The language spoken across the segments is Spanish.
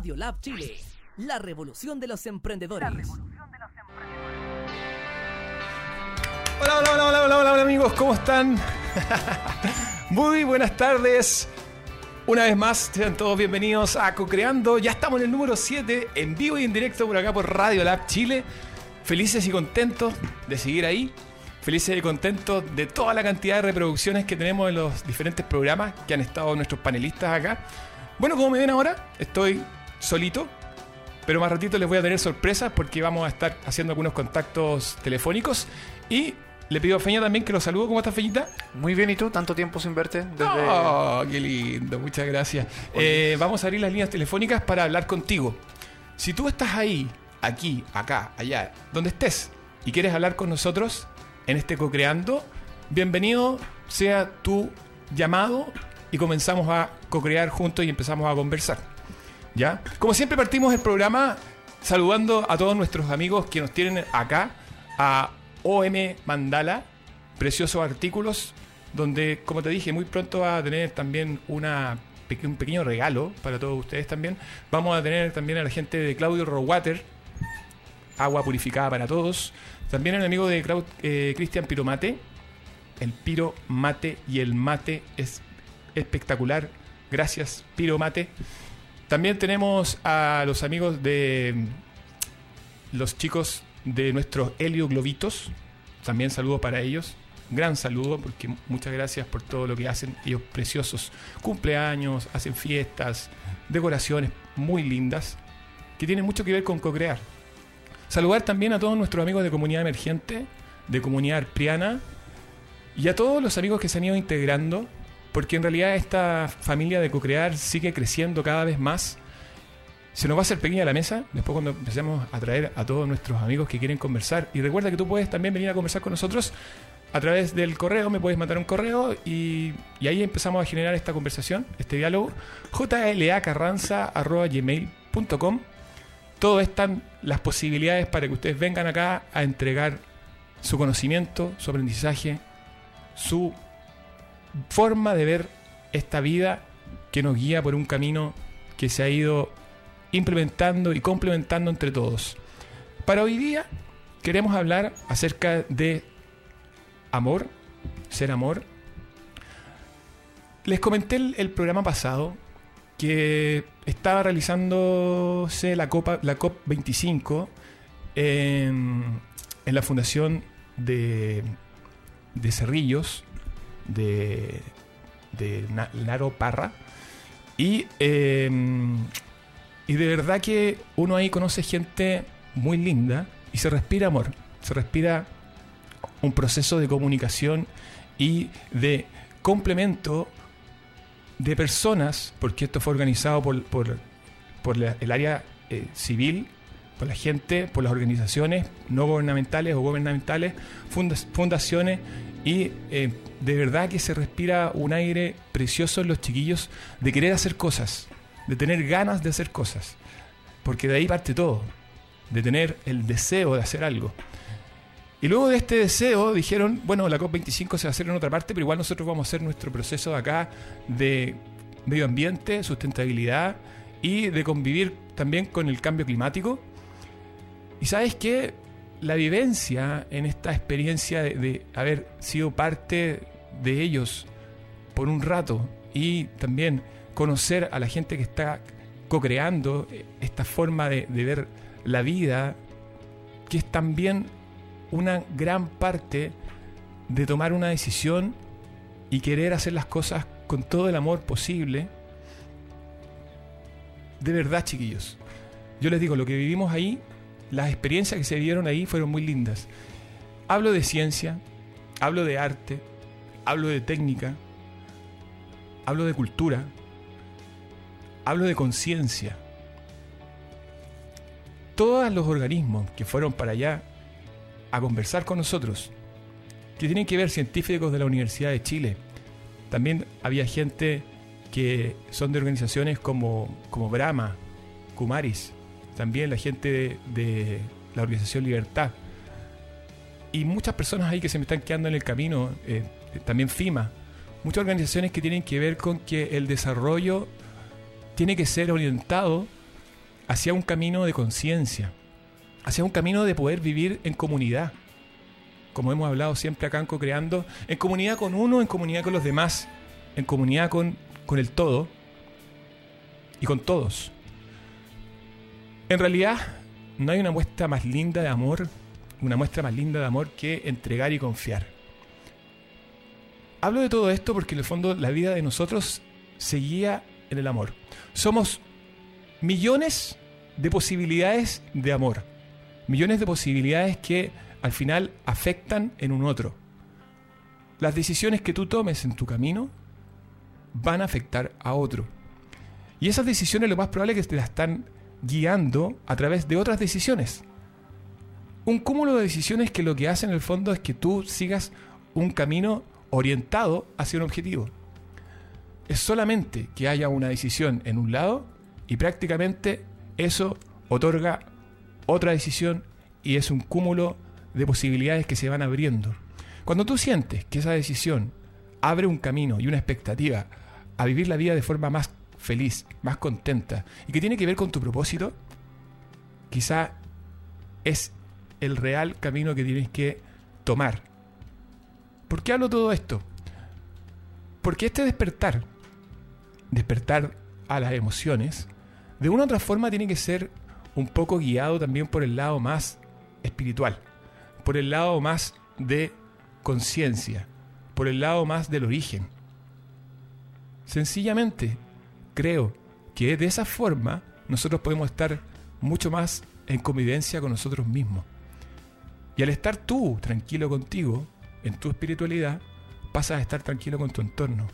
Radio Lab Chile, la revolución de los emprendedores. Hola, hola, hola, hola, hola, hola, amigos, ¿cómo están? Muy buenas tardes. Una vez más, sean todos bienvenidos a Cocreando. Ya estamos en el número 7, en vivo y en directo por acá por Radio Lab Chile. Felices y contentos de seguir ahí. Felices y contentos de toda la cantidad de reproducciones que tenemos en los diferentes programas que han estado nuestros panelistas acá. Bueno, como me ven ahora, estoy solito, pero más ratito les voy a tener sorpresas porque vamos a estar haciendo algunos contactos telefónicos y le pido a Feña también que lo saludo. ¿Cómo estás, Feñita? Muy bien, ¿y tú? Tanto tiempo sin verte. Desde... Oh, qué lindo, muchas gracias. Eh, vamos a abrir las líneas telefónicas para hablar contigo. Si tú estás ahí, aquí, acá, allá, donde estés, y quieres hablar con nosotros en este co-creando, bienvenido sea tu llamado y comenzamos a co-crear juntos y empezamos a conversar. ¿Ya? Como siempre partimos el programa saludando a todos nuestros amigos que nos tienen acá, a OM Mandala, preciosos artículos, donde, como te dije, muy pronto va a tener también una, un pequeño regalo para todos ustedes también. Vamos a tener también a la gente de Claudio Rowater, agua purificada para todos. También el amigo de eh, Cristian Piromate, el Piro Mate y el mate es espectacular. Gracias, Piro Mate. También tenemos a los amigos de mm, los chicos de nuestros Helio Globitos. También saludo para ellos. Gran saludo porque muchas gracias por todo lo que hacen ellos preciosos. Cumpleaños, hacen fiestas, decoraciones muy lindas que tienen mucho que ver con co-crear. Saludar también a todos nuestros amigos de Comunidad Emergente, de Comunidad Arpriana y a todos los amigos que se han ido integrando, porque en realidad esta familia de co-crear sigue creciendo cada vez más. Se nos va a hacer pequeña la mesa, después cuando empecemos a traer a todos nuestros amigos que quieren conversar. Y recuerda que tú puedes también venir a conversar con nosotros a través del correo, me puedes mandar un correo y, ahí empezamos a generar esta conversación, este diálogo. jlacarranza.gmail.com Todo están las posibilidades para que ustedes vengan acá a entregar su conocimiento, su aprendizaje, su forma de ver esta vida que nos guía por un camino que se ha ido implementando y complementando entre todos. Para hoy día queremos hablar acerca de amor, ser amor. Les comenté el, programa pasado que estaba realizándose la, Copa, la COP25 en, en la fundación de, de Cerrillos, de, de Na- Naro Parra. Y, eh, y de verdad que uno ahí conoce gente muy linda y se respira amor, se respira un proceso de comunicación y de complemento de personas, porque esto fue organizado por, por, por el área eh, civil, por la gente, por las organizaciones no gubernamentales o gubernamentales, fundaciones, y eh, de verdad que se respira un aire precioso en los chiquillos de querer hacer cosas, de tener ganas de hacer cosas, porque de ahí parte todo, de tener el deseo de hacer algo. Y luego de este deseo dijeron, bueno, la COP25 se va a hacer en otra parte, pero igual nosotros vamos a hacer nuestro proceso acá de medio ambiente, sustentabilidad y de convivir también con el cambio climático. Y sabes qué? La vivencia en esta experiencia de, haber sido parte de ellos por un rato y también conocer a la gente que está co-creando esta forma de, de ver la vida, que es también una gran parte de tomar una decisión y querer hacer las cosas con todo el amor posible. De verdad, chiquillos. Yo les digo, lo que vivimos ahí, las experiencias que se vivieron ahí fueron muy lindas. Hablo de ciencia, hablo de arte, hablo de técnica, hablo de cultura, hablo de conciencia. Todos los organismos que fueron para allá a conversar con nosotros, que tienen que ver científicos de la Universidad de Chile. También había gente que son de organizaciones como, como Brahma, Kumaris, también la gente de, la Organización Libertad. Y muchas personas ahí que se me están quedando en el camino, eh, también FIMA, muchas organizaciones que tienen que ver con que el desarrollo tiene que ser orientado hacia un camino de conciencia, hacia un camino de poder vivir en comunidad. Como hemos hablado siempre acá en Co-Creando, en comunidad con uno, en comunidad con los demás, en comunidad con, con el todo y con todos. En realidad, no hay una muestra más linda de amor, una muestra más linda de amor que entregar y confiar. Hablo de todo esto porque en el fondo la vida de nosotros se guía en el amor. Somos millones de posibilidades de amor. Millones de posibilidades que al final afectan en un otro. Las decisiones que tú tomes en tu camino van a afectar a otro. Y esas decisiones lo más probable es que te las están guiando a través de otras decisiones. Un cúmulo de decisiones que lo que hacen en el fondo es que tú sigas un camino orientado hacia un objetivo. Es solamente que haya una decisión en un lado y prácticamente eso otorga otra decisión y es un cúmulo de posibilidades que se van abriendo. Cuando tú sientes que esa decisión abre un camino y una expectativa a vivir la vida de forma más feliz, más contenta y que tiene que ver con tu propósito, quizá es el real camino que tienes que tomar. ¿Por qué hablo todo esto? Porque este despertar, despertar a las emociones, de una u otra forma tiene que ser un poco guiado también por el lado más espiritual, por el lado más de conciencia, por el lado más del origen. Sencillamente, creo que de esa forma nosotros podemos estar mucho más en convivencia con nosotros mismos. Y al estar tú tranquilo contigo, en tu espiritualidad, pasas a estar tranquilo con tu entorno.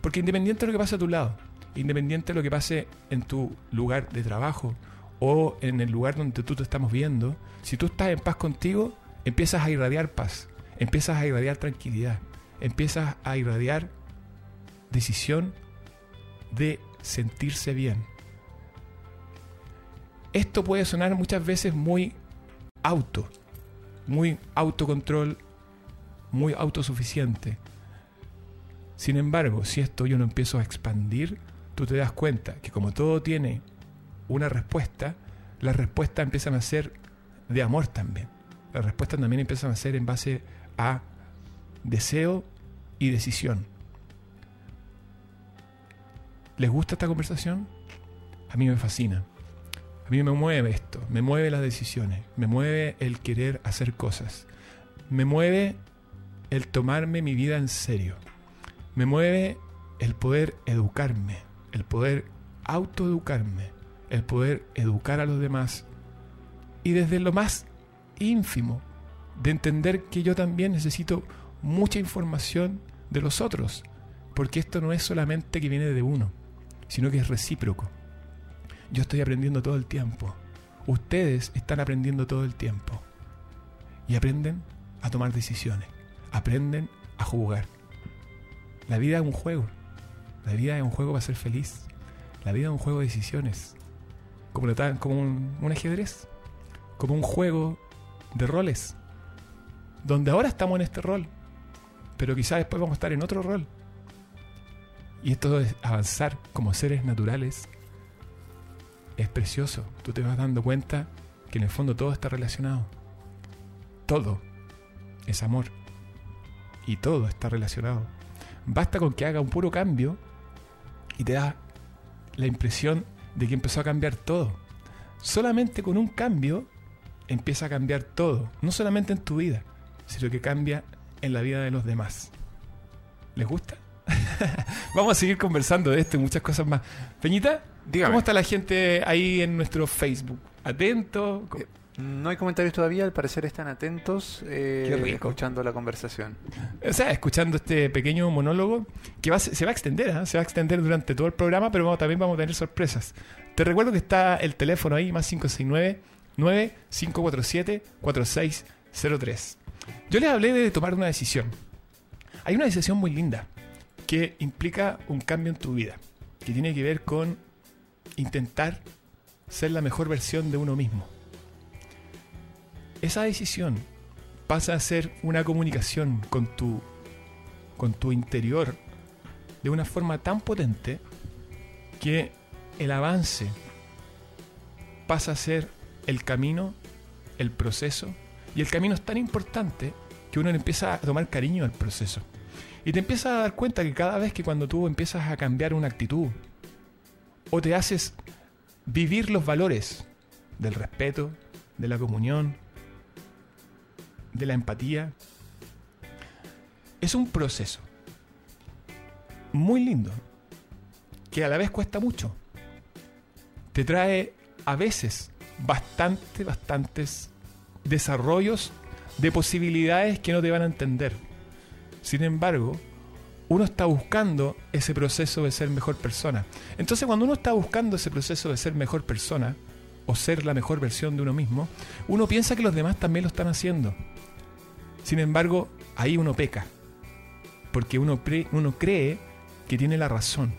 Porque independiente de lo que pase a tu lado, independiente de lo que pase en tu lugar de trabajo o en el lugar donde tú te estamos viendo, si tú estás en paz contigo, empiezas a irradiar paz, empiezas a irradiar tranquilidad, empiezas a irradiar decisión de sentirse bien. Esto puede sonar muchas veces muy auto, muy autocontrol, muy autosuficiente. Sin embargo, si esto yo no empiezo a expandir, tú te das cuenta que como todo tiene una respuesta, las respuestas empiezan a ser de amor también. Las respuestas también empiezan a ser en base a deseo y decisión. ¿Les gusta esta conversación? A mí me fascina. A mí me mueve esto, me mueve las decisiones, me mueve el querer hacer cosas, me mueve el tomarme mi vida en serio, me mueve el poder educarme, el poder autoeducarme, el poder educar a los demás y desde lo más ínfimo de entender que yo también necesito mucha información de los otros, porque esto no es solamente que viene de uno, sino que es recíproco. Yo estoy aprendiendo todo el tiempo. Ustedes están aprendiendo todo el tiempo. Y aprenden a tomar decisiones. Aprenden a jugar. La vida es un juego. La vida es un juego para ser feliz. La vida es un juego de decisiones. Como, como un ajedrez. Como un juego de roles. Donde ahora estamos en este rol. Pero quizás después vamos a estar en otro rol. Y esto es avanzar como seres naturales es precioso. Tú te vas dando cuenta que en el fondo todo está relacionado. Todo es amor. Y todo está relacionado. Basta con que haga un puro cambio y te da la impresión de que empezó a cambiar todo. Solamente con un cambio empieza a cambiar todo. No solamente en tu vida, sino que cambia en la vida de los demás. ¿Les gusta? Vamos a seguir conversando de esto y muchas cosas más. Peñita, ¿cómo está la gente ahí en nuestro Facebook? ¿Atento? Eh, no hay comentarios todavía, al parecer están atentos, eh, escuchando la conversación. O sea, escuchando este pequeño monólogo que se va a extender, ¿eh? se va a extender durante todo el programa, pero también vamos a tener sorpresas. Te recuerdo que está el teléfono ahí, más 569 9547 4603. Yo les hablé de tomar una decisión. Hay una decisión muy linda que implica un cambio en tu vida, que tiene que ver con intentar ser la mejor versión de uno mismo. Esa decisión pasa a ser una comunicación con tu, con tu interior de una forma tan potente que el avance pasa a ser el camino, el proceso. Y el camino es tan importante que uno empieza a tomar cariño al proceso. Y te empiezas a dar cuenta que cada vez que cuando tú empiezas a cambiar una actitud, o te haces vivir los valores del respeto, de la comunión, de la empatía, es un proceso muy lindo, que a la vez cuesta mucho. Te trae a veces bastante, bastantes desarrollos de posibilidades que no te van a entender. Sin embargo, uno está buscando ese proceso de ser mejor persona. Entonces cuando uno está buscando ese proceso de ser mejor persona, o ser la mejor versión de uno mismo, uno piensa que los demás también lo están haciendo. Sin embargo, ahí uno peca, porque uno, uno cree que tiene la razón.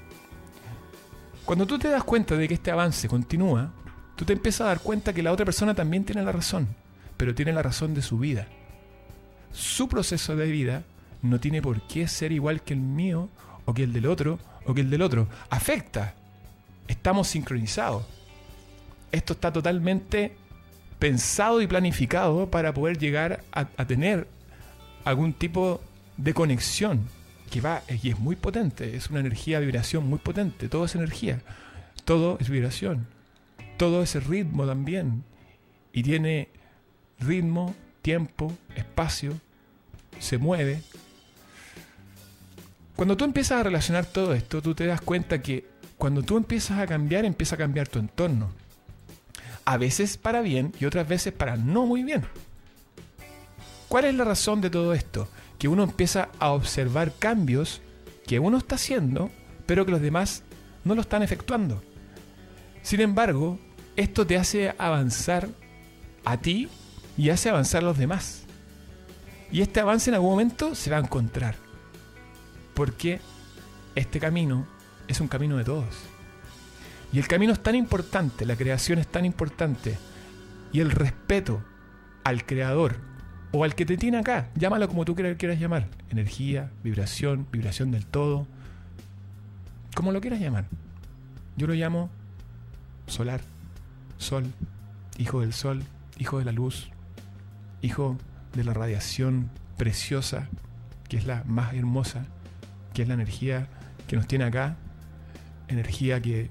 Cuando tú te das cuenta de que este avance continúa, tú te empiezas a dar cuenta que la otra persona también tiene la razón, pero tiene la razón de su vida. Su proceso de vida no tiene por qué ser igual que el mío, o que el del otro, o que el del otro. Afecta. Estamos sincronizados. Esto está totalmente pensado y planificado para poder llegar a, tener algún tipo de conexión que va y es muy potente, es una energía, vibración muy potente, todo es energía, todo es vibración, todo es ritmo también y tiene ritmo, tiempo, espacio, se mueve, cuando tú empiezas a relacionar todo esto, tú te das cuenta que cuando tú empiezas a cambiar, empieza a cambiar tu entorno. A veces para bien y otras veces para no muy bien. ¿Cuál es la razón de todo esto? Que uno empieza a observar cambios que uno está haciendo, pero que los demás no lo están efectuando. Sin embargo, esto te hace avanzar a ti y hace avanzar a los demás. Y este avance en algún momento se va a encontrar. Porque este camino es un camino de todos. Y el camino es tan importante, la creación es tan importante, y el respeto al creador o al que te tiene acá, llámalo como tú quieras llamar, energía, vibración, vibración del todo, como lo quieras llamar. Yo lo llamo solar, sol, hijo del sol, hijo de la luz, hijo de la radiación preciosa, que es la más hermosa, que es la energía que nos tiene acá, energía que,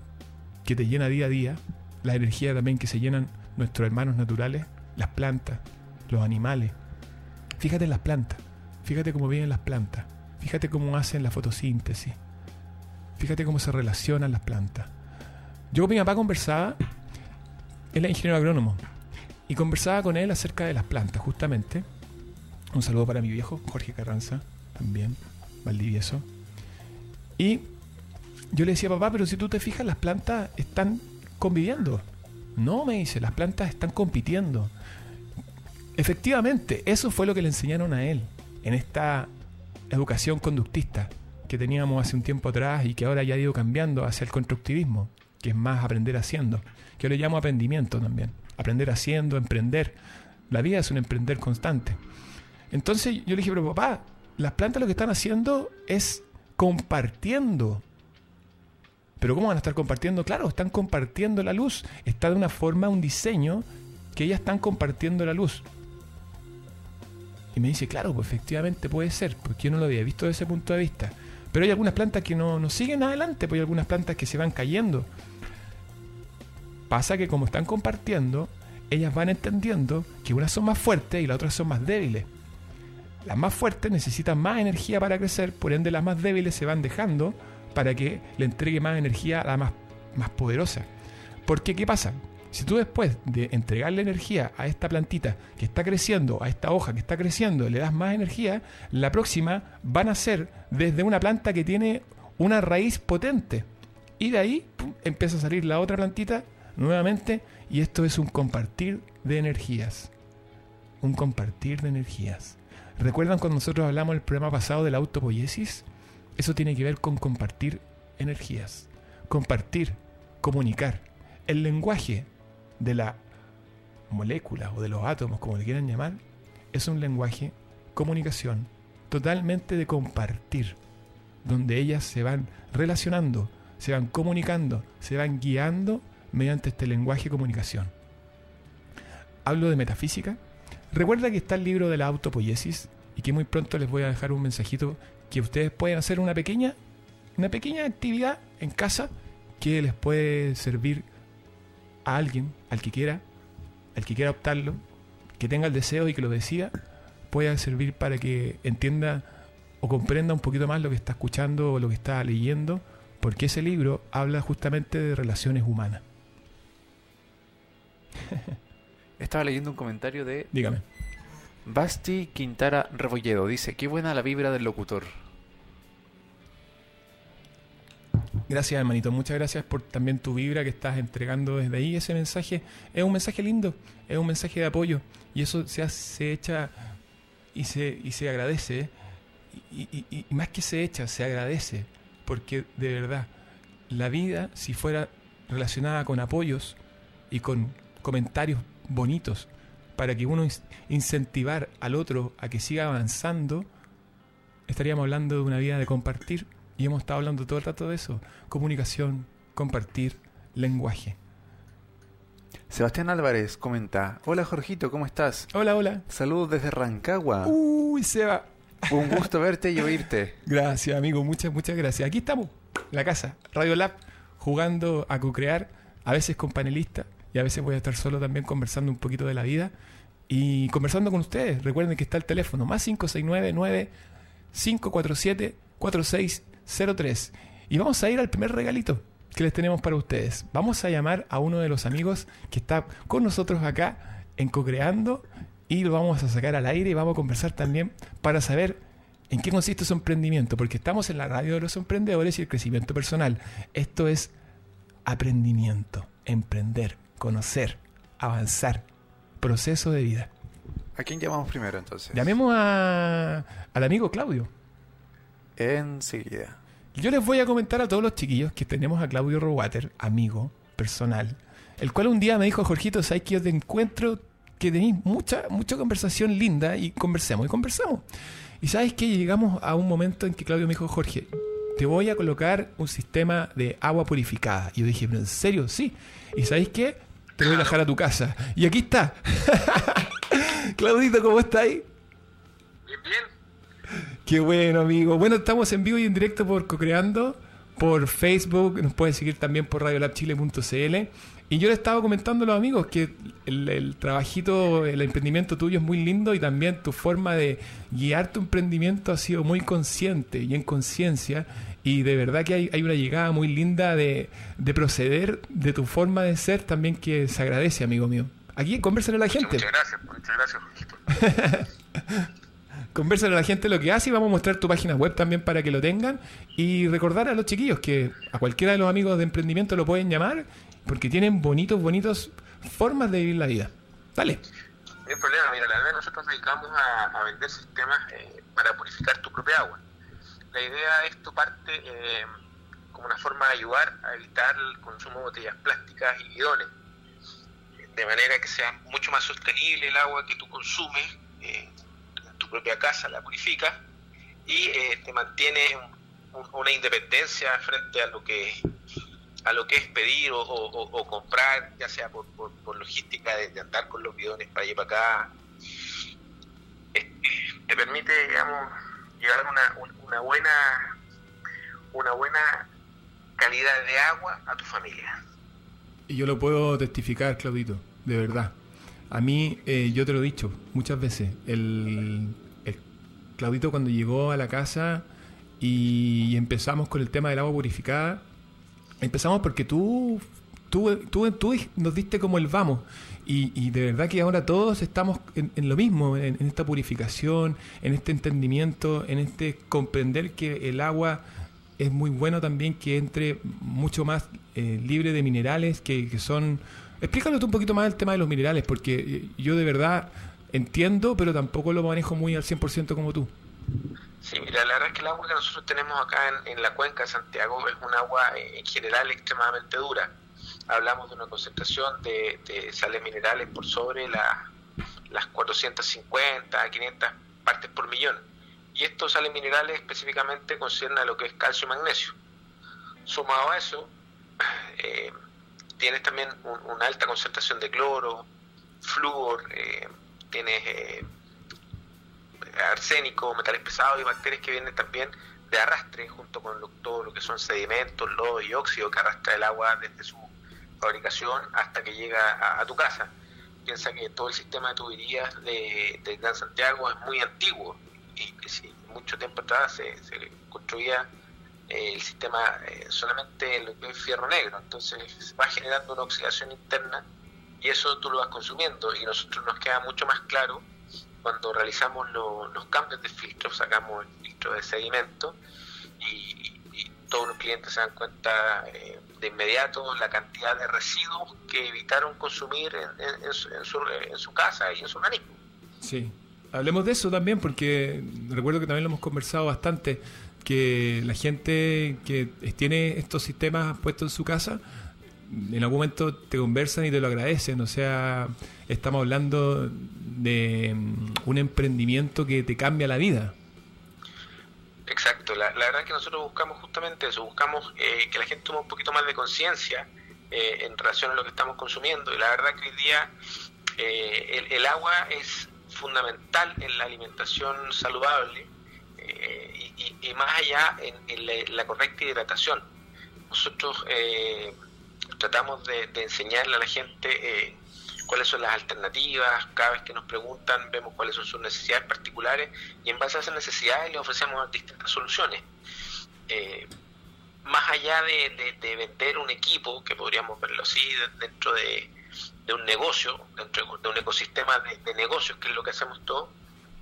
que te llena día a día, la energía también que se llenan nuestros hermanos naturales, las plantas, los animales. Fíjate en las plantas, fíjate cómo viven las plantas, fíjate cómo hacen la fotosíntesis, fíjate cómo se relacionan las plantas. Yo con mi papá conversaba, él es ingeniero agrónomo, y conversaba con él acerca de las plantas, justamente. Un saludo para mi viejo, Jorge Carranza, también. Valdivieso. Y yo le decía, papá, pero si tú te fijas, las plantas están conviviendo. No, me dice, las plantas están compitiendo. Efectivamente, eso fue lo que le enseñaron a él en esta educación conductista que teníamos hace un tiempo atrás y que ahora ya ha ido cambiando hacia el constructivismo, que es más aprender haciendo, yo le llamo aprendimiento también. Aprender haciendo, emprender. La vida es un emprender constante. Entonces yo le dije, pero papá, las plantas lo que están haciendo es compartiendo. Pero ¿cómo van a estar compartiendo? Claro, están compartiendo la luz. Está de una forma, un diseño, que ellas están compartiendo la luz. Y me dice, claro, pues efectivamente puede ser, porque yo no lo había visto desde ese punto de vista. Pero hay algunas plantas que no, no siguen adelante, pues hay algunas plantas que se van cayendo. Pasa que como están compartiendo, ellas van entendiendo que unas son más fuertes y las otras son más débiles. Las más fuertes necesitan más energía para crecer, por ende las más débiles se van dejando para que le entregue más energía a la más, más poderosa. Porque, ¿qué pasa? Si tú después de entregarle energía a esta plantita que está creciendo, a esta hoja que está creciendo, le das más energía, la próxima van a ser desde una planta que tiene una raíz potente. Y de ahí empieza a salir la otra plantita nuevamente y esto es un compartir de energías. Un compartir de energías. ¿Recuerdan cuando nosotros hablamos el programa pasado de la autopoiesis? Eso tiene que ver con compartir energías, compartir, comunicar. El lenguaje de la molécula o de los átomos, como le quieran llamar, es un lenguaje, comunicación, totalmente de compartir, donde ellas se van relacionando, se van comunicando, se van guiando mediante este lenguaje y comunicación. Hablo de metafísica. Recuerda que está el libro de la autopoiesis y que muy pronto les voy a dejar un mensajito que ustedes pueden hacer una pequeña, una pequeña actividad en casa que les puede servir a alguien, al que quiera, al que quiera optarlo, que tenga el deseo y que lo decida, pueda servir para que entienda o comprenda un poquito más lo que está escuchando o lo que está leyendo, porque ese libro habla justamente de relaciones humanas. Estaba leyendo un comentario de... Dígame. Basti Quintara Rebolledo dice, qué buena la vibra del locutor. Gracias, hermanito. Muchas gracias por también tu vibra que estás entregando desde ahí. Ese mensaje es un mensaje lindo, es un mensaje de apoyo. Y eso se, hace, echa y se, y se agradece. Y, más que se echa, se agradece. Porque de verdad, la vida, si fuera relacionada con apoyos y con comentarios bonitos, para que uno incentivar al otro a que siga avanzando, estaríamos hablando de una vida de compartir y hemos estado hablando todo el rato de eso. Comunicación, compartir, lenguaje. Sebastián Álvarez comenta, hola Jorgito, ¿cómo estás? Hola, hola. Saludos desde Rancagua. Uy, Seba. Un gusto verte y oírte. Gracias, amigo, muchas, muchas gracias. Aquí estamos, la casa, Radio Lab, jugando a co-crear, a veces con panelistas y a veces voy a estar solo también conversando un poquito de la vida y conversando con ustedes. Recuerden que está el teléfono más 569 547 4603 y vamos a ir al primer regalito que les tenemos para ustedes. Vamos a llamar a uno de los amigos que está con nosotros acá en Cocreando y lo vamos a sacar al aire y vamos a conversar también para saber en qué consiste su emprendimiento, porque estamos en la radio de los emprendedores y el crecimiento personal. Esto es aprendimiento, emprender conocer, avanzar, proceso de vida. ¿A quién llamamos primero entonces? Llamemos a, al amigo Claudio. Enseguida. Yo les voy a comentar a todos los chiquillos que tenemos a Claudio Rowater, amigo personal, el cual un día me dijo, Jorgito, ¿sabes que yo te encuentro que tenéis mucha, mucha conversación linda y conversemos y conversamos? Y sabes que llegamos a un momento en que Claudio me dijo, Jorge, te voy a colocar un sistema de agua purificada. Y yo dije, ¿pero en serio? Sí. ¿Y sabéis qué? Te voy a dejar a tu casa. Y aquí está. Claudito, ¿cómo está ahí? Bien, bien. Qué bueno, amigo. Bueno, estamos en vivo y en directo por Cocreando, por Facebook, nos pueden seguir también por radiolabchile.cl. Y yo le estaba comentando a los amigos que el, el, trabajito, el emprendimiento tuyo es muy lindo y también tu forma de guiar tu emprendimiento ha sido muy consciente y en conciencia y de verdad que hay, hay una llegada muy linda de, de, proceder, de tu forma de ser también que se agradece, amigo mío. Aquí conversen a la gente. Muchas gracias, muchas gracias. a la gente lo que hace y vamos a mostrar tu página web también para que lo tengan y recordar a los chiquillos que a cualquiera de los amigos de emprendimiento lo pueden llamar porque tienen bonitos, bonitos formas de vivir la vida. Dale. No hay problema, mira, la verdad nosotros nos dedicamos a, a vender sistemas eh, para purificar tu propia agua la idea de esto parte eh, como una forma de ayudar a evitar el consumo de botellas plásticas y bidones, de manera que sea mucho más sostenible el agua que tú consumes eh, en tu propia casa, la purificas y eh, te mantiene una independencia frente a lo que a lo que es pedir o, comprar, ya sea por, por, logística de, andar con los bidones para allá para acá. te permite, digamos, llevar una, una buena una buena calidad de agua a tu familia. Y yo lo puedo testificar, Claudito, de verdad. A mí, eh, yo te lo he dicho muchas veces, el, Claudito cuando llegó a la casa y empezamos con el tema del agua purificada, empezamos porque tú, tú, tú, tú nos diste como el vamos. Y, de verdad que ahora todos estamos en, lo mismo, en, esta purificación, en este entendimiento, en este comprender que el agua es muy bueno también que entre mucho más eh, libre de minerales que, son... Explícalo tú un poquito más el tema de los minerales, porque eh, yo de verdad entiendo, pero tampoco lo manejo muy al 100% como tú. Sí, mira, la verdad es que el agua que nosotros tenemos acá en, en la cuenca de Santiago es un agua eh, en general extremadamente dura hablamos de una concentración de, sales minerales por sobre las 450 500 partes por millón. Y estos sales minerales específicamente conciernen a lo que es calcio y magnesio. Sumado a eso, eh, tienes también una alta concentración de cloro, flúor, eh, tienes eh, arsénico, metales pesados y bacterias que vienen también de arrastre junto con todo lo que son sedimentos, lodo y óxido que arrastra el agua desde su fabricación hasta que llega a, tu casa. Piensa que todo el sistema de tuberías de, Gran Santiago es muy antiguo y que si mucho tiempo atrás se, construía eh, el sistema eh, solamente en lo que es fierro negro, entonces va generando una oxidación interna y eso tú lo vas consumiendo y nosotros nos queda mucho más claro cuando realizamos los cambios de filtro, sacamos el filtro de sedimento y, todos los clientes se dan cuenta eh, de inmediato la cantidad de residuos que evitaron consumir en, su, en, su, casa y en su organismo. Sí, hablemos de eso también porque recuerdo que también lo hemos conversado bastante, que la gente que tiene estos sistemas puestos en su casa, en algún momento te conversan y te lo agradecen, o sea, estamos hablando de mm, un emprendimiento que te cambia la vida. Exacto, la, verdad es que nosotros buscamos justamente eso, buscamos eh, que la gente tome un poquito más de conciencia eh, en relación a lo que estamos consumiendo y la verdad que hoy día eh, el, agua es fundamental en la alimentación saludable y, más allá en, la, correcta hidratación. Nosotros tratamos de, de, enseñarle a la gente cuáles son las alternativas, cada vez que nos preguntan vemos cuáles son sus necesidades particulares y en base a esas necesidades le ofrecemos distintas soluciones. Eh, más allá de, vender un equipo, que podríamos verlo así dentro de, un negocio, dentro de un ecosistema de, negocios, que es lo que hacemos todos,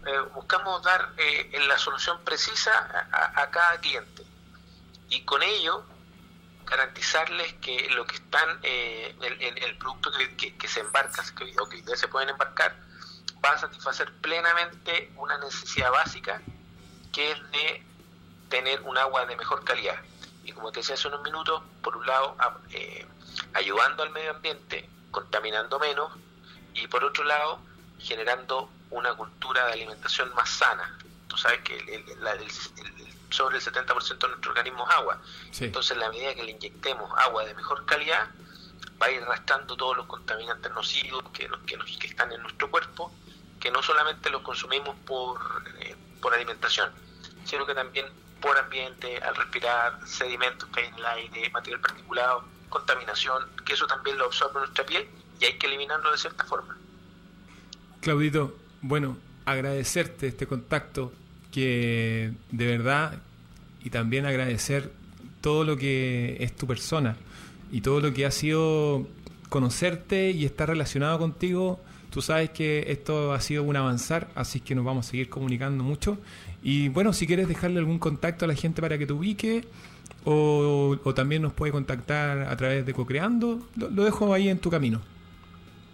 eh, buscamos dar eh, la solución precisa a cada cliente. Y con ello garantizarles que lo que están, eh, el, el, producto que, se embarca, que, que se pueden embarcar, va a satisfacer plenamente una necesidad básica que es de tener un agua de mejor calidad. Y como te decía hace unos minutos, por un lado, eh, ayudando al medio ambiente, contaminando menos, y por otro lado, generando una cultura de alimentación más sana. Tú sabes que el, sobre el 70% de nuestro organismo es agua. Entonces, en la medida que le inyectemos agua de mejor calidad, va a ir rastando todos los contaminantes nocivos que, que, que están en nuestro cuerpo, que no solamente los consumimos por, eh, por alimentación, sino que también por ambiente, al respirar sedimentos que hay en el aire, material particulado, contaminación, que eso también lo absorbe nuestra piel y hay que eliminarlo de cierta forma. Claudito, bueno, agradecerte este contacto que de verdad y también agradecer todo lo que es tu persona y todo lo que ha sido conocerte y estar relacionado contigo. Tú sabes que esto ha sido un avanzar, así que nos vamos a seguir comunicando mucho. Y bueno, si quieres dejarle algún contacto a la gente para que te ubique, o, también nos puede contactar a través de Cocreando, lo, lo dejo ahí en tu camino.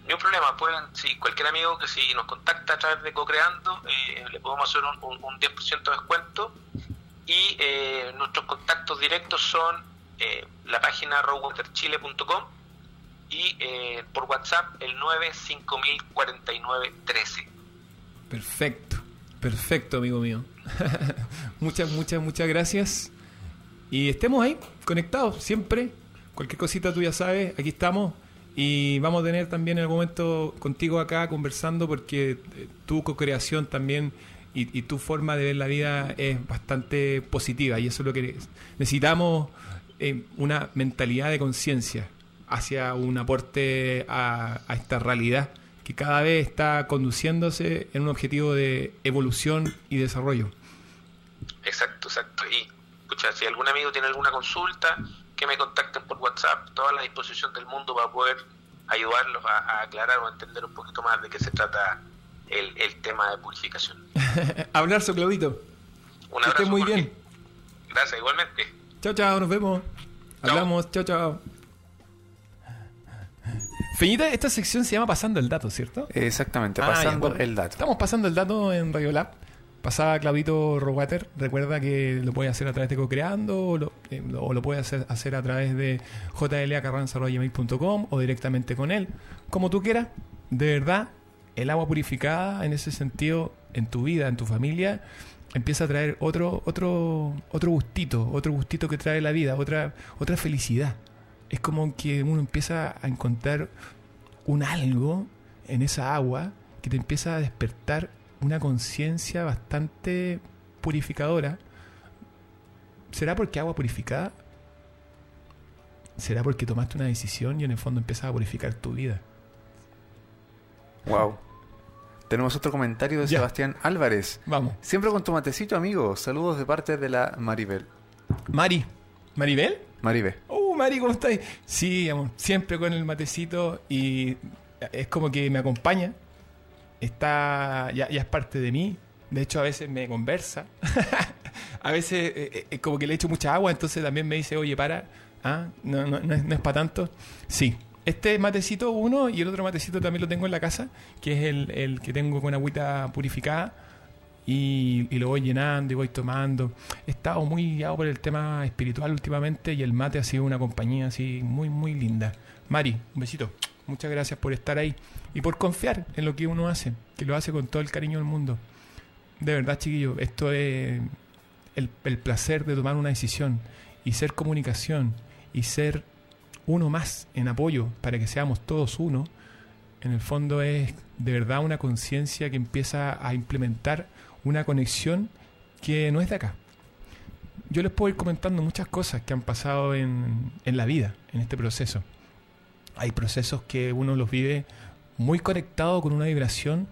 Ni un problema, pueden, si cualquier amigo que si nos contacta a través de Cocreando, eh, le podemos hacer un, un, 10% de descuento. Y eh, nuestros contactos directos son eh, la página rowwaterchile.com y por WhatsApp el 9504913. Perfecto, perfecto, amigo mío. muchas, muchas, muchas gracias. Y estemos ahí, conectados, siempre. Cualquier cosita tú ya sabes, aquí estamos. Y vamos a tener también en algún momento contigo acá conversando porque eh, tu co-creación también y, tu forma de ver la vida es bastante positiva y eso es lo que necesitamos, eh, una mentalidad de conciencia hacia un aporte a, esta realidad que cada vez está conduciéndose en un objetivo de evolución y desarrollo. Exacto, exacto. Y escucha, si algún amigo tiene alguna consulta, que me contacten por WhatsApp, toda la disposición del mundo para poder ayudarlos a, aclarar o a entender un poquito más de qué se trata el, tema de purificación. Abrazo, Claudito. Un abrazo. muy bien. Gracias, igualmente. Chao, chao, nos vemos. Hablamos, chao, chao. Feñita, esta sección se llama Pasando el Dato, ¿cierto? Exactamente, ah, Pasando el Dato. Estamos pasando el dato en Radio Lab pasaba Claudito Rowater, recuerda que lo puede hacer a través de Cocreando o lo, eh, o lo puede hacer, hacer, a través de jlacarranza.com o directamente con él, como tú quieras. De verdad, el agua purificada en ese sentido, en tu vida, en tu familia, empieza a traer otro, otro, otro gustito, otro gustito que trae la vida, otra, otra felicidad. es como que uno empieza a encontrar un algo en esa agua que te empieza a despertar una conciencia bastante purificadora. ¿Será porque agua purificada? ¿Será porque tomaste una decisión y en el fondo empiezas a purificar tu vida? Wow. Tenemos otro comentario de Sebastián Álvarez. Vamos. Siempre con tu matecito, amigo. Saludos de parte de la Maribel. Mari. ¿Maribel? Maribel. Uh, Mari, ¿cómo estás? Sí, amor, siempre con el matecito y es como que me acompaña. Está, ya, es parte de mí. De hecho, a veces me conversa. a veces eh, eh, como que le echo mucha agua, entonces también me dice, oye, para, ¿ah? no, no, no, es, no es para tanto. Sí, este matecito uno y el otro matecito también lo tengo en la casa, que es el, el que tengo con agüita purificada y, lo voy llenando y voy tomando. He estado muy guiado por el tema espiritual últimamente y el mate ha sido una compañía así muy, muy linda. Mari, un besito. Muchas gracias por estar ahí y por confiar en lo que uno hace, que lo hace con todo el cariño del mundo. De verdad, chiquillo, esto es el, el placer de tomar una decisión y ser comunicación y ser uno más en apoyo para que seamos todos uno, en el fondo es de verdad una conciencia que empieza a implementar una conexión que no es de acá. Yo les puedo ir comentando muchas cosas que han pasado en, en la vida, en este proceso. Hay procesos que uno los vive muy conectado con una vibración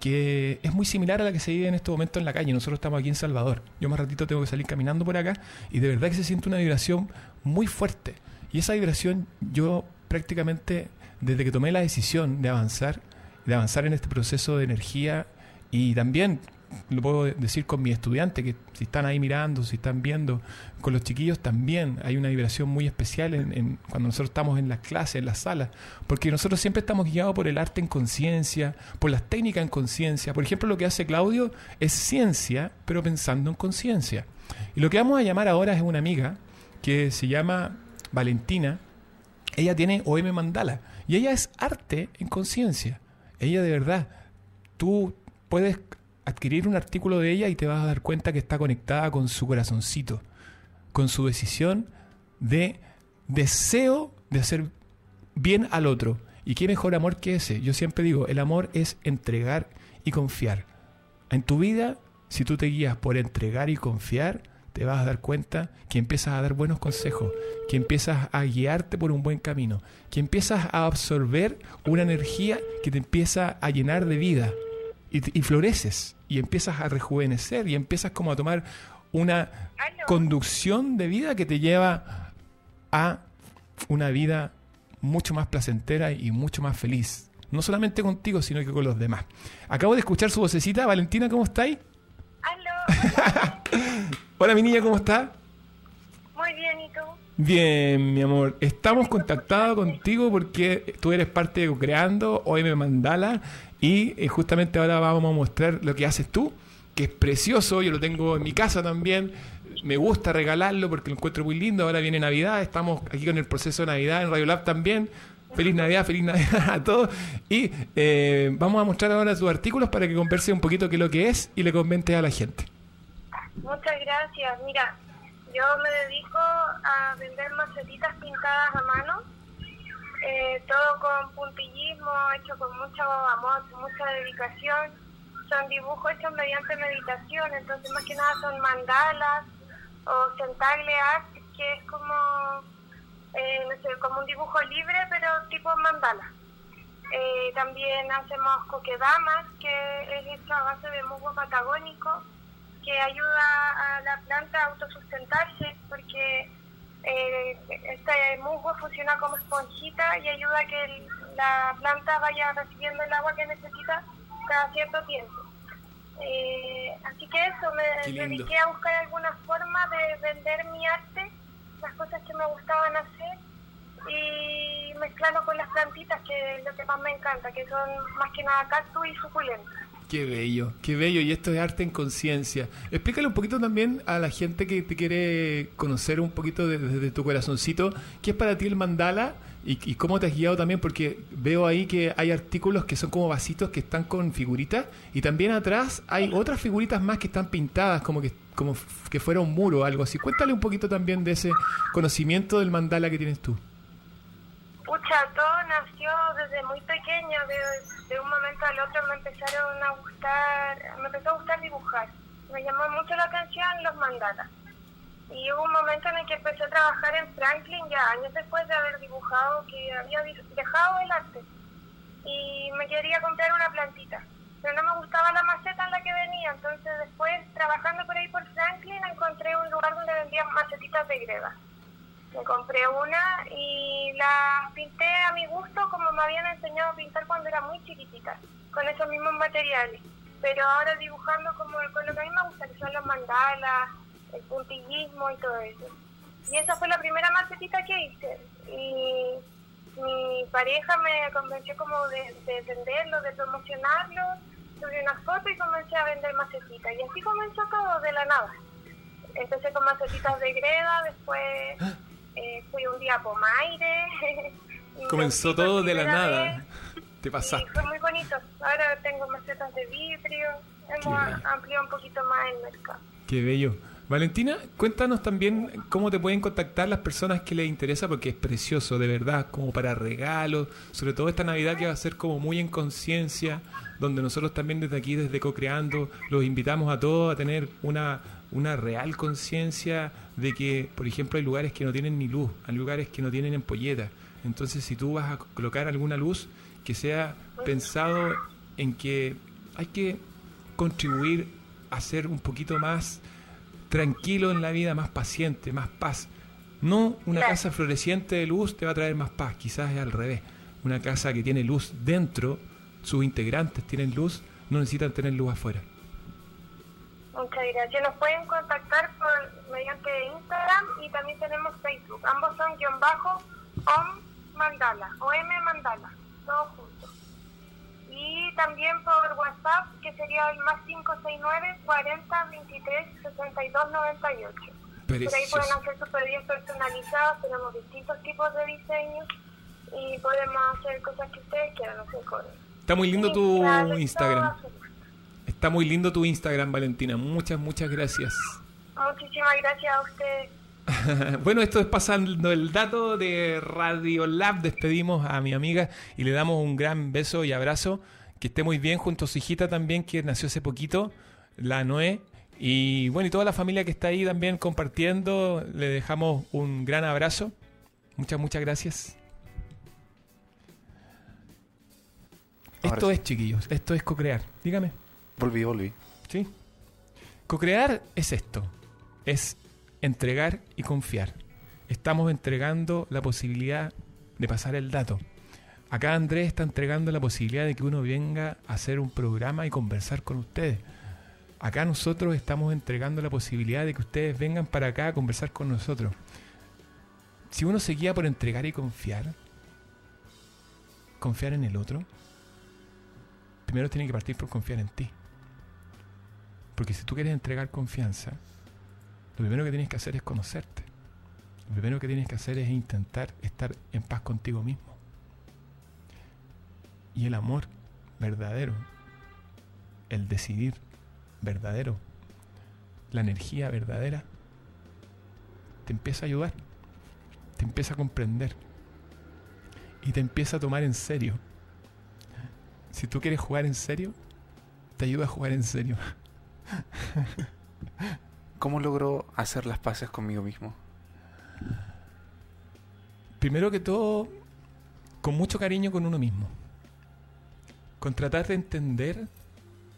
que es muy similar a la que se vive en este momento en la calle. Nosotros estamos aquí en Salvador. Yo más ratito tengo que salir caminando por acá y de verdad que se siente una vibración muy fuerte. Y esa vibración yo prácticamente desde que tomé la decisión de avanzar, de avanzar en este proceso de energía y también lo puedo decir con mis estudiantes, que si están ahí mirando, si están viendo, con los chiquillos también hay una vibración muy especial en, cuando nosotros estamos en las clases, en las salas, porque nosotros siempre estamos guiados por el arte en conciencia, por las técnicas en conciencia. Por ejemplo, lo que hace Claudio es ciencia, pero pensando en conciencia. Y lo que vamos a llamar ahora es una amiga que se llama Valentina, ella tiene OM Mandala y ella es arte en conciencia. Ella de verdad, tú puedes adquirir un artículo de ella y te vas a dar cuenta que está conectada con su corazoncito, con su decisión de deseo de hacer bien al otro. ¿Y qué mejor amor que ese? Yo siempre digo, el amor es entregar y confiar. En tu vida, si tú te guías por entregar y confiar, te vas a dar cuenta que empiezas a dar buenos consejos, que empiezas a guiarte por un buen camino, que empiezas a absorber una energía que te empieza a llenar de vida y, floreces y empiezas a rejuvenecer y empiezas como a tomar una conducción de vida que te lleva a una vida mucho más placentera y mucho más feliz. No solamente contigo, sino que con los demás. Acabo de escuchar su vocecita. Valentina, ¿cómo estáis? Hola, mi niña, ¿cómo está? Muy bien, ¿y tú? Bien, mi amor. Estamos contactados contigo porque tú eres parte de Creando, OM Mandala, y eh, justamente ahora vamos a mostrar lo que haces tú, que es precioso. Yo lo tengo en mi casa también. Me gusta regalarlo porque lo encuentro muy lindo. Ahora viene Navidad, estamos aquí con el proceso de Navidad en Radio Lab también. Feliz Navidad, feliz Navidad a todos. Y eh, vamos a mostrar ahora tus artículos para que converse un poquito qué es lo que es y le comentes a la gente. Muchas gracias. Mira, yo me dedico a vender macetitas pintadas a mano, eh, todo con puntillismo, hecho con mucho amor, mucha dedicación. Son dibujos hechos mediante meditación, entonces más que nada son mandalas o centagle art, que es como, eh, no sé, como un dibujo libre, pero tipo mandala. Eh, también hacemos coquedamas, que es hecho a base de musgo patagónico que ayuda a la planta a autosustentarse porque eh, este musgo funciona como esponjita y ayuda a que la planta vaya recibiendo el agua que necesita cada cierto tiempo. Eh, así que eso, me dediqué a buscar alguna forma de vender mi arte, las cosas que me gustaban hacer y mezclarlo con las plantitas, que es lo que más me encanta, que son más que nada cactus y suculentas. Qué bello, qué bello. Y esto es arte en conciencia. Explícale un poquito también a la gente que te quiere conocer un poquito desde tu corazoncito, qué es para ti el mandala y, cómo te has guiado también, porque veo ahí que hay artículos que son como vasitos que están con figuritas y también atrás hay otras figuritas más que están pintadas como que como que fuera un muro o algo así. Cuéntale un poquito también de ese conocimiento del mandala que tienes tú. Pucha, todo nació desde muy pequeña, de, un momento al otro me empezaron a gustar, me empezó a gustar dibujar. Me llamó mucho la atención los mandalas. Y hubo un momento en el que empecé a trabajar en Franklin, ya años después de haber dibujado, que había dejado el arte. Y me quería comprar una plantita, pero no me gustaba la maceta en la que venía. Entonces después, trabajando por ahí por Franklin, encontré un lugar donde vendían macetitas de greda me compré una y la pinté a mi gusto como me habían enseñado a pintar cuando era muy chiquitita, con esos mismos materiales. Pero ahora dibujando como con lo que a mí me gusta, que son los mandalas, el puntillismo y todo eso. Y esa fue la primera macetita que hice. Y mi pareja me convenció como de, de venderlo, de promocionarlo. Subí una foto y comencé a vender macetitas. Y así comenzó todo de la nada. Empecé con macetitas de greda, después ah. Eh, fui un día a Pomaire. Comenzó todo de la nada. Te pasaste. fue muy bonito. Ahora tengo macetas de vidrio. Hemos ampliado un poquito más el mercado. Qué bello. Valentina, cuéntanos también cómo te pueden contactar las personas que les interesa, porque es precioso, de verdad, como para regalos, sobre todo esta Navidad que va a ser como muy en conciencia, donde nosotros también desde aquí, desde Co-Creando, los invitamos a todos a tener una, una real conciencia de que, por ejemplo, hay lugares que no tienen ni luz, hay lugares que no tienen empolletas. Entonces, si tú vas a colocar alguna luz, que sea pensado en que hay que contribuir a ser un poquito más tranquilo en la vida, más paciente, más paz. No una casa floreciente de luz te va a traer más paz, quizás es al revés. Una casa que tiene luz dentro, sus integrantes tienen luz, no necesitan tener luz afuera. Muchas gracias. Nos pueden contactar por, mediante Instagram y también tenemos Facebook. Ambos son guion bajo OM Mandala, M Mandala, todos juntos. Y también por WhatsApp, que sería el más 569 40 23 62 98. Por ahí pueden hacer sus pedidos personalizados, tenemos distintos tipos de diseños y podemos hacer cosas que ustedes quieran hacer con Está muy lindo tu Instagram. Está muy lindo tu Instagram, Valentina. Muchas, muchas gracias. Muchísimas gracias a usted. bueno, esto es pasando el dato de Radio Lab. Despedimos a mi amiga y le damos un gran beso y abrazo. Que esté muy bien junto a su hijita también, que nació hace poquito, la Noé. Y bueno, y toda la familia que está ahí también compartiendo, le dejamos un gran abrazo. Muchas, muchas gracias. esto es, chiquillos, esto es co-crear. Dígame. Volví, volví. Sí. Co-crear es esto. Es entregar y confiar. Estamos entregando la posibilidad de pasar el dato. Acá Andrés está entregando la posibilidad de que uno venga a hacer un programa y conversar con ustedes. Acá nosotros estamos entregando la posibilidad de que ustedes vengan para acá a conversar con nosotros. Si uno se guía por entregar y confiar, confiar en el otro, primero tiene que partir por confiar en ti. Porque si tú quieres entregar confianza, lo primero que tienes que hacer es conocerte. Lo primero que tienes que hacer es intentar estar en paz contigo mismo. Y el amor verdadero, el decidir verdadero, la energía verdadera, te empieza a ayudar, te empieza a comprender y te empieza a tomar en serio. Si tú quieres jugar en serio, te ayuda a jugar en serio. ¿Cómo logro hacer las paces conmigo mismo? Primero que todo, con mucho cariño con uno mismo. Con tratar de entender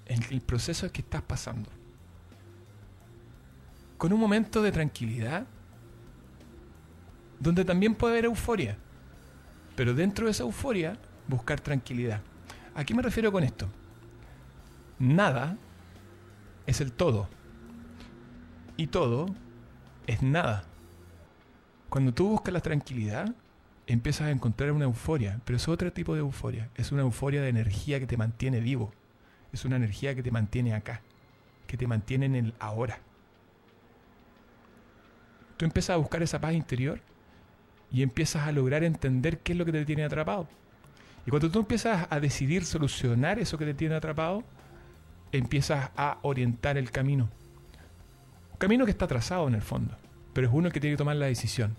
el, proceso que estás pasando. Con un momento de tranquilidad, donde también puede haber euforia. Pero dentro de esa euforia, buscar tranquilidad. ¿A qué me refiero con esto? Nada es el todo. Y todo es nada. Cuando tú buscas la tranquilidad, empiezas a encontrar una euforia, pero es otro tipo de euforia. Es una euforia de energía que te mantiene vivo. Es una energía que te mantiene acá, que te mantiene en el ahora. Tú empiezas a buscar esa paz interior y empiezas a lograr entender qué es lo que te tiene atrapado. Y cuando tú empiezas a decidir solucionar eso que te tiene atrapado, empiezas a orientar el camino. Un camino que está trazado en el fondo, pero es uno que tiene que tomar la decisión.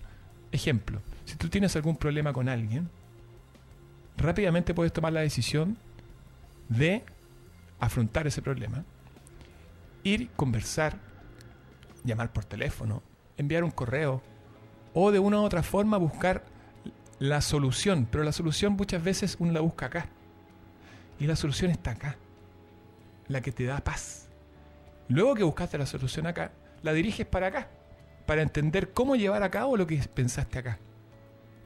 Ejemplo, si tú tienes algún problema con alguien, rápidamente puedes tomar la decisión de afrontar ese problema, ir, conversar, llamar por teléfono, enviar un correo o de una u otra forma buscar la solución. Pero la solución muchas veces uno la busca acá. Y la solución está acá. La que te da paz. Luego que buscaste la solución acá, la diriges para acá. Para entender cómo llevar a cabo lo que pensaste acá.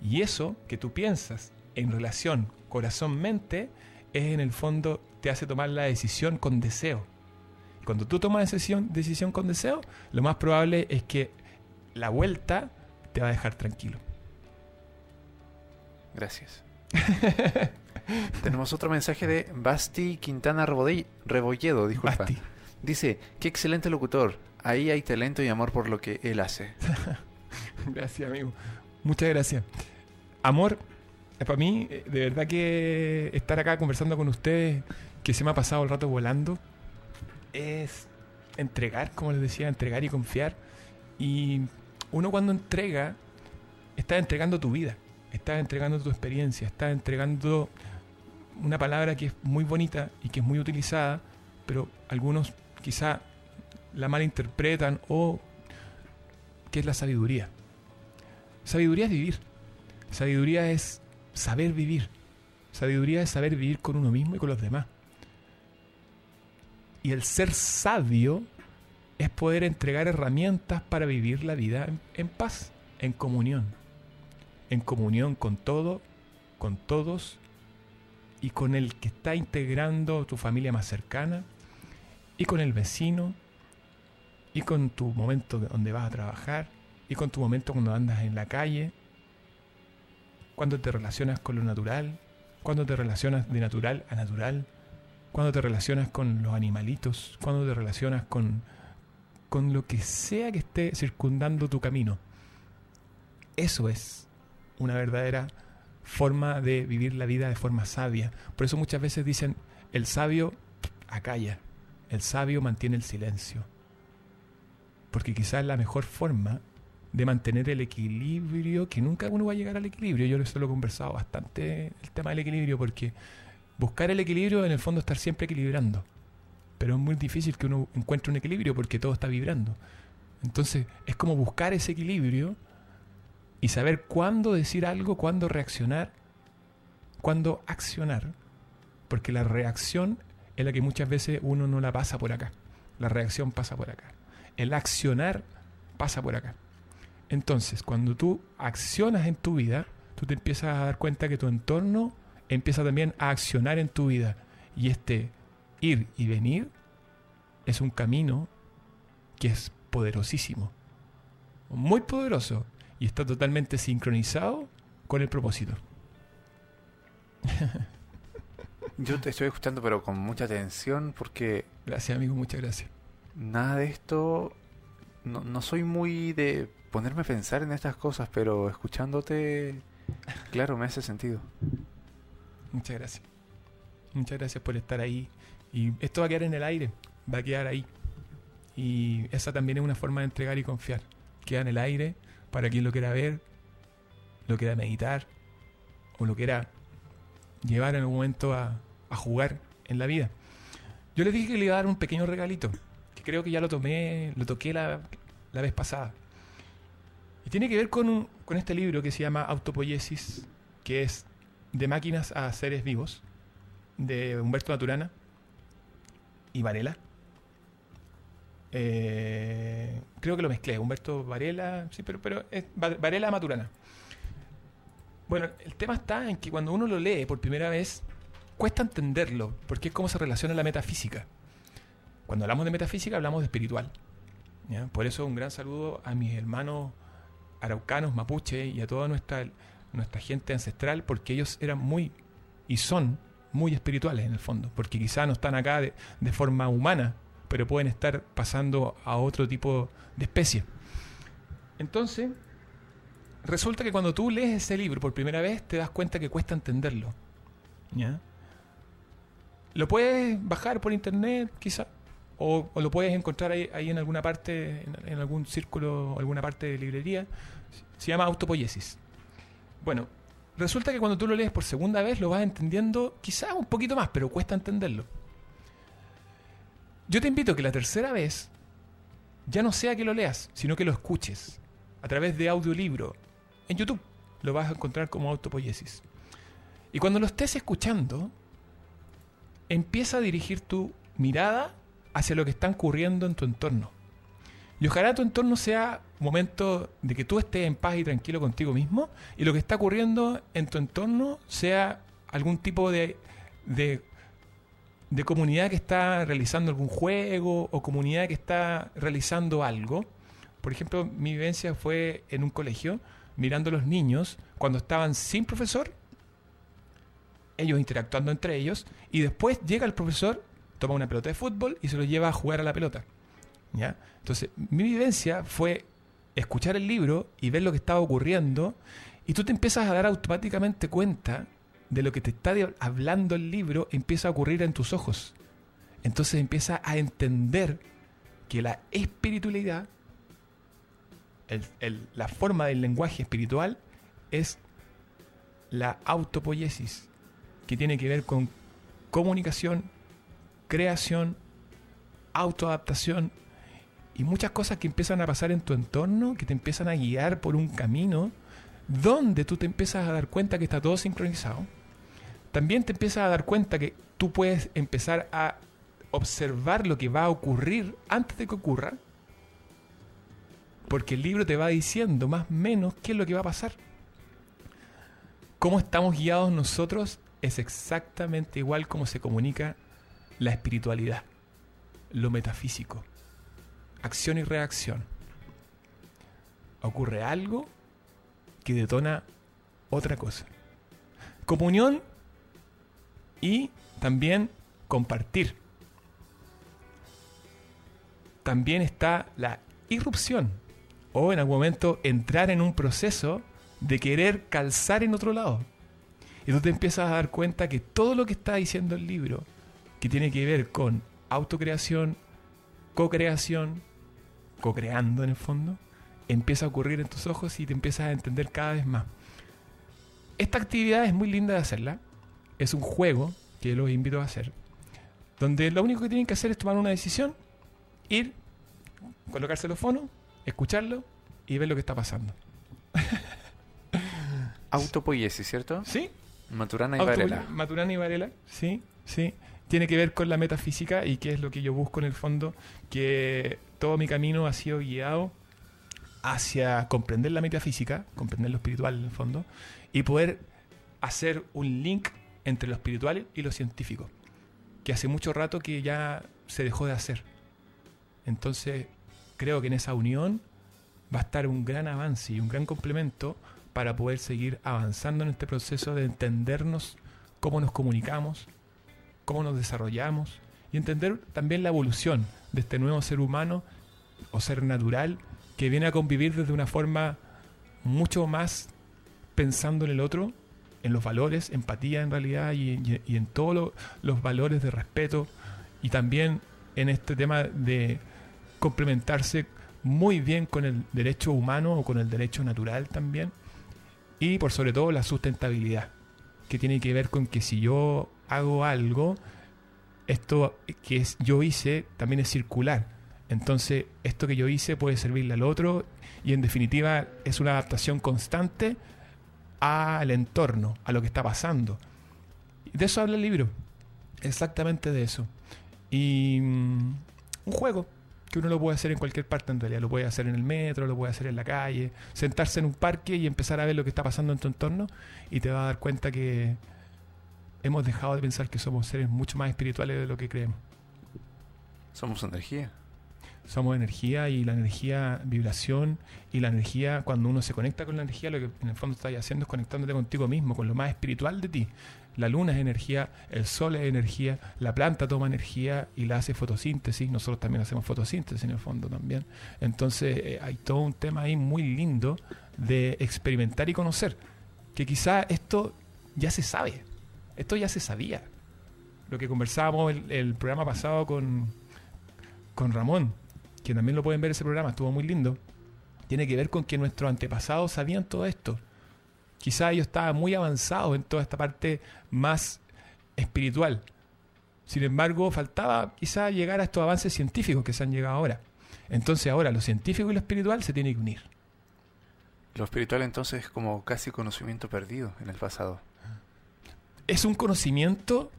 Y eso que tú piensas en relación corazón-mente es en el fondo te hace tomar la decisión con deseo. Cuando tú tomas decisión, decisión con deseo, lo más probable es que la vuelta te va a dejar tranquilo. Gracias. Tenemos otro mensaje de Basti Quintana Rebolledo, disculpa. Dice, qué excelente locutor. Ahí hay talento y amor por lo que él hace. gracias, amigo. Muchas gracias. Amor, eh, para mí, eh, de verdad que estar acá conversando con ustedes, que se me ha pasado el rato volando, es entregar, como les decía, entregar y confiar. Y uno cuando entrega, está entregando tu vida, está entregando tu experiencia, está entregando una palabra que es muy bonita y que es muy utilizada, pero algunos quizá la malinterpretan o que es la sabiduría. Sabiduría es vivir. Sabiduría es saber vivir. Sabiduría es saber vivir con uno mismo y con los demás. Y el ser sabio es poder entregar herramientas para vivir la vida en, paz, en comunión. En comunión con todo, con todos y con el que está integrando tu familia más cercana y con el vecino y con tu momento donde vas a trabajar y con tu momento cuando andas en la calle, cuando te relacionas con lo natural, cuando te relacionas de natural a natural, cuando te relacionas con los animalitos, cuando te relacionas con, con lo que sea que esté circundando tu camino. Eso es una verdadera forma de vivir la vida de forma sabia. Por eso muchas veces dicen, el sabio acalla, el sabio mantiene el silencio. Porque quizás la mejor forma de mantener el equilibrio, que nunca uno va a llegar al equilibrio, yo eso lo he conversado bastante, el tema del equilibrio, porque buscar el equilibrio en el fondo estar siempre equilibrando. Pero es muy difícil que uno encuentre un equilibrio porque todo está vibrando. Entonces es como buscar ese equilibrio y saber cuándo decir algo, cuándo reaccionar, cuándo accionar. Porque la reacción es la que muchas veces uno no la pasa por acá. La reacción pasa por acá. El accionar pasa por acá. Entonces, cuando tú accionas en tu vida, tú te empiezas a dar cuenta que tu entorno empieza también a accionar en tu vida. Y este ir y venir es un camino que es poderosísimo. Muy poderoso. Y está totalmente sincronizado con el propósito. Yo te estoy escuchando pero con mucha atención porque... Gracias amigo, muchas gracias. Nada de esto... No, no soy muy de ponerme a pensar en estas cosas, pero escuchándote, claro, me hace sentido. Muchas gracias. Muchas gracias por estar ahí. Y esto va a quedar en el aire, va a quedar ahí. Y esa también es una forma de entregar y confiar. Queda en el aire para quien lo quiera ver, lo quiera meditar o lo quiera llevar en algún momento a, jugar en la vida. Yo les dije que le iba a dar un pequeño regalito, que creo que ya lo tomé, lo toqué la, la vez pasada. Y tiene que ver con, con este libro que se llama Autopoiesis, que es de máquinas a seres vivos, de Humberto Maturana y Varela. Eh, creo que lo mezclé, Humberto Varela, sí, pero, pero es Varela Maturana. Bueno, el tema está en que cuando uno lo lee por primera vez, cuesta entenderlo, porque es cómo se relaciona la metafísica. Cuando hablamos de metafísica, hablamos de espiritual. Por eso un gran saludo a mis hermanos araucanos, mapuche y a toda nuestra nuestra gente ancestral, porque ellos eran muy y son muy espirituales en el fondo, porque quizá no están acá de, forma humana, pero pueden estar pasando a otro tipo de especie. Entonces, resulta que cuando tú lees ese libro por primera vez, te das cuenta que cuesta entenderlo. ¿Ya? Lo puedes bajar por internet, quizá, o, lo puedes encontrar ahí, en alguna parte, en, en, algún círculo, alguna parte de librería. Se llama autopoiesis. Bueno, resulta que cuando tú lo lees por segunda vez lo vas entendiendo quizás un poquito más, pero cuesta entenderlo. Yo te invito que la tercera vez ya no sea que lo leas, sino que lo escuches a través de audiolibro en YouTube. Lo vas a encontrar como autopoiesis. Y cuando lo estés escuchando, empieza a dirigir tu mirada hacia lo que está ocurriendo en tu entorno. Y ojalá tu entorno sea un momento de que tú estés en paz y tranquilo contigo mismo y lo que está ocurriendo en tu entorno sea algún tipo de, de, de comunidad que está realizando algún juego o comunidad que está realizando algo. Por ejemplo, mi vivencia fue en un colegio mirando a los niños cuando estaban sin profesor, ellos interactuando entre ellos, y después llega el profesor, toma una pelota de fútbol y se lo lleva a jugar a la pelota. ¿Ya? Entonces, mi vivencia fue escuchar el libro y ver lo que estaba ocurriendo, y tú te empiezas a dar automáticamente cuenta de lo que te está hablando el libro, empieza a ocurrir en tus ojos. Entonces empieza a entender que la espiritualidad, la forma del lenguaje espiritual, es la autopoiesis, que tiene que ver con comunicación, creación, autoadaptación y muchas cosas que empiezan a pasar en tu entorno, que te empiezan a guiar por un camino donde tú te empiezas a dar cuenta que está todo sincronizado. También te empiezas a dar cuenta que tú puedes empezar a observar lo que va a ocurrir antes de que ocurra, porque el libro te va diciendo más o menos qué es lo que va a pasar. Cómo estamos guiados nosotros es exactamente igual como se comunica la espiritualidad, lo metafísico, acción y reacción. Ocurre algo que detona otra cosa. Comunión y también compartir. También está la irrupción o en algún momento entrar en un proceso de querer calzar en otro lado. Y tú te empiezas a dar cuenta que todo lo que está diciendo el libro, que tiene que ver con autocreación, co-creación, co-creando en el fondo, empieza a ocurrir en tus ojos y te empiezas a entender cada vez más. Esta actividad es muy linda de hacerla. Es un juego que los invito a hacer. Donde lo único que tienen que hacer es tomar una decisión, ir, colocarse los fonos, escucharlo y ver lo que está pasando. Autopoiesis, ¿cierto? ¿Sí? Maturana y Varela. Maturana y Varela, sí, sí. Tiene que ver con la metafísica y qué es lo que yo busco en el fondo, que todo mi camino ha sido guiado hacia comprender la metafísica, comprender lo espiritual en el fondo, y poder hacer un link entre lo espiritual y lo científico, que hace mucho rato que ya se dejó de hacer. Entonces, creo que en esa unión va a estar un gran avance y un gran complemento para poder seguir avanzando en este proceso de entendernos cómo nos comunicamos, cómo nos desarrollamos y entender también la evolución de este nuevo ser humano o ser natural que viene a convivir desde una forma mucho más pensando en el otro, en los valores, empatía en realidad y, y- y en todos lo- los valores de respeto y también en este tema de complementarse muy bien con el derecho humano o con el derecho natural también y por sobre todo la sustentabilidad que tiene que ver con que si yo hago algo esto que es, yo hice también es circular. Entonces esto que yo hice puede servirle al otro y en definitiva es una adaptación constante al entorno a lo que está pasando de eso habla el libro exactamente de eso y mm, un juego que uno lo puede hacer en cualquier parte en realidad. Lo puede hacer en el metro, lo puede hacer en la calle, sentarse en un parque y empezar a ver lo que está pasando en tu entorno y te va a dar cuenta que hemos dejado de pensar que somos seres mucho más espirituales de lo que creemos. Somos energía. Somos energía y la energía, vibración y la energía, cuando uno se conecta con la energía, lo que en el fondo estás haciendo es conectándote contigo mismo, con lo más espiritual de ti. La luna es energía, el sol es energía, la planta toma energía y la hace fotosíntesis. Nosotros también hacemos fotosíntesis en el fondo también. Entonces eh, hay todo un tema ahí muy lindo de experimentar y conocer. Que quizá esto ya se sabe. Esto ya se sabía. Lo que conversábamos el, el programa pasado con, con Ramón, que también lo pueden ver ese programa, estuvo muy lindo. Tiene que ver con que nuestros antepasados sabían todo esto. Quizá ellos estaban muy avanzados en toda esta parte más espiritual. Sin embargo, faltaba quizá llegar a estos avances científicos que se han llegado ahora. Entonces ahora lo científico y lo espiritual se tienen que unir. Lo espiritual entonces es como casi conocimiento perdido en el pasado. Es un conocimiento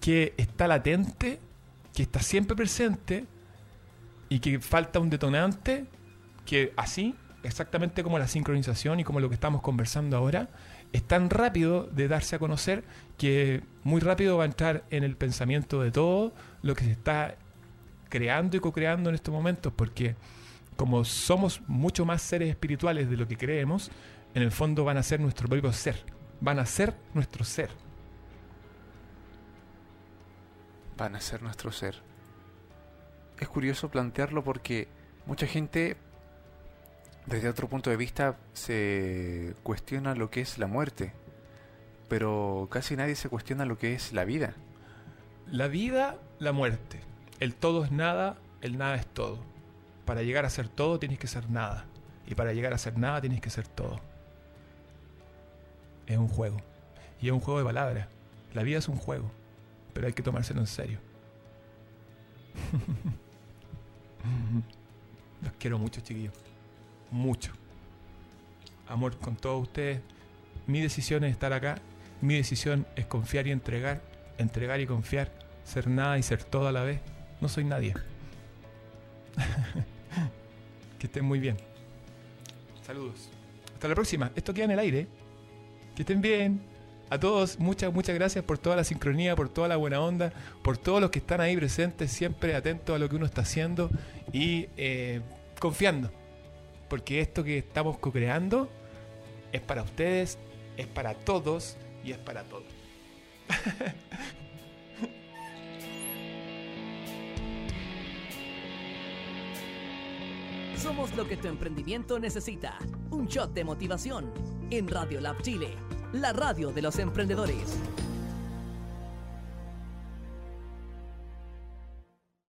que está latente, que está siempre presente y que falta un detonante que así, exactamente como la sincronización y como lo que estamos conversando ahora, es tan rápido de darse a conocer que muy rápido va a entrar en el pensamiento de todo lo que se está creando y co-creando en estos momentos, porque como somos mucho más seres espirituales de lo que creemos, en el fondo van a ser nuestro propio ser, van a ser nuestro ser. Van a ser nuestro ser. Es curioso plantearlo porque mucha gente desde otro punto de vista se cuestiona lo que es la muerte, pero casi nadie se cuestiona lo que es la vida. La vida, la muerte. El todo es nada, el nada es todo. Para llegar a ser todo tienes que ser nada. Y para llegar a ser nada tienes que ser todo. Es un juego. Y es un juego de palabras. La vida es un juego. Pero hay que tomárselo en serio. Los quiero mucho, chiquillos mucho. Amor con todos ustedes. Mi decisión es estar acá. Mi decisión es confiar y entregar. Entregar y confiar. Ser nada y ser todo a la vez. No soy nadie. que estén muy bien. Saludos. Hasta la próxima. Esto queda en el aire. Que estén bien. A todos, muchas, muchas gracias por toda la sincronía, por toda la buena onda, por todos los que están ahí presentes, siempre atentos a lo que uno está haciendo y eh, confiando porque esto que estamos co-creando es para ustedes, es para todos y es para todos. Somos lo que tu emprendimiento necesita. Un shot de motivación en Radio Lab Chile, la radio de los emprendedores.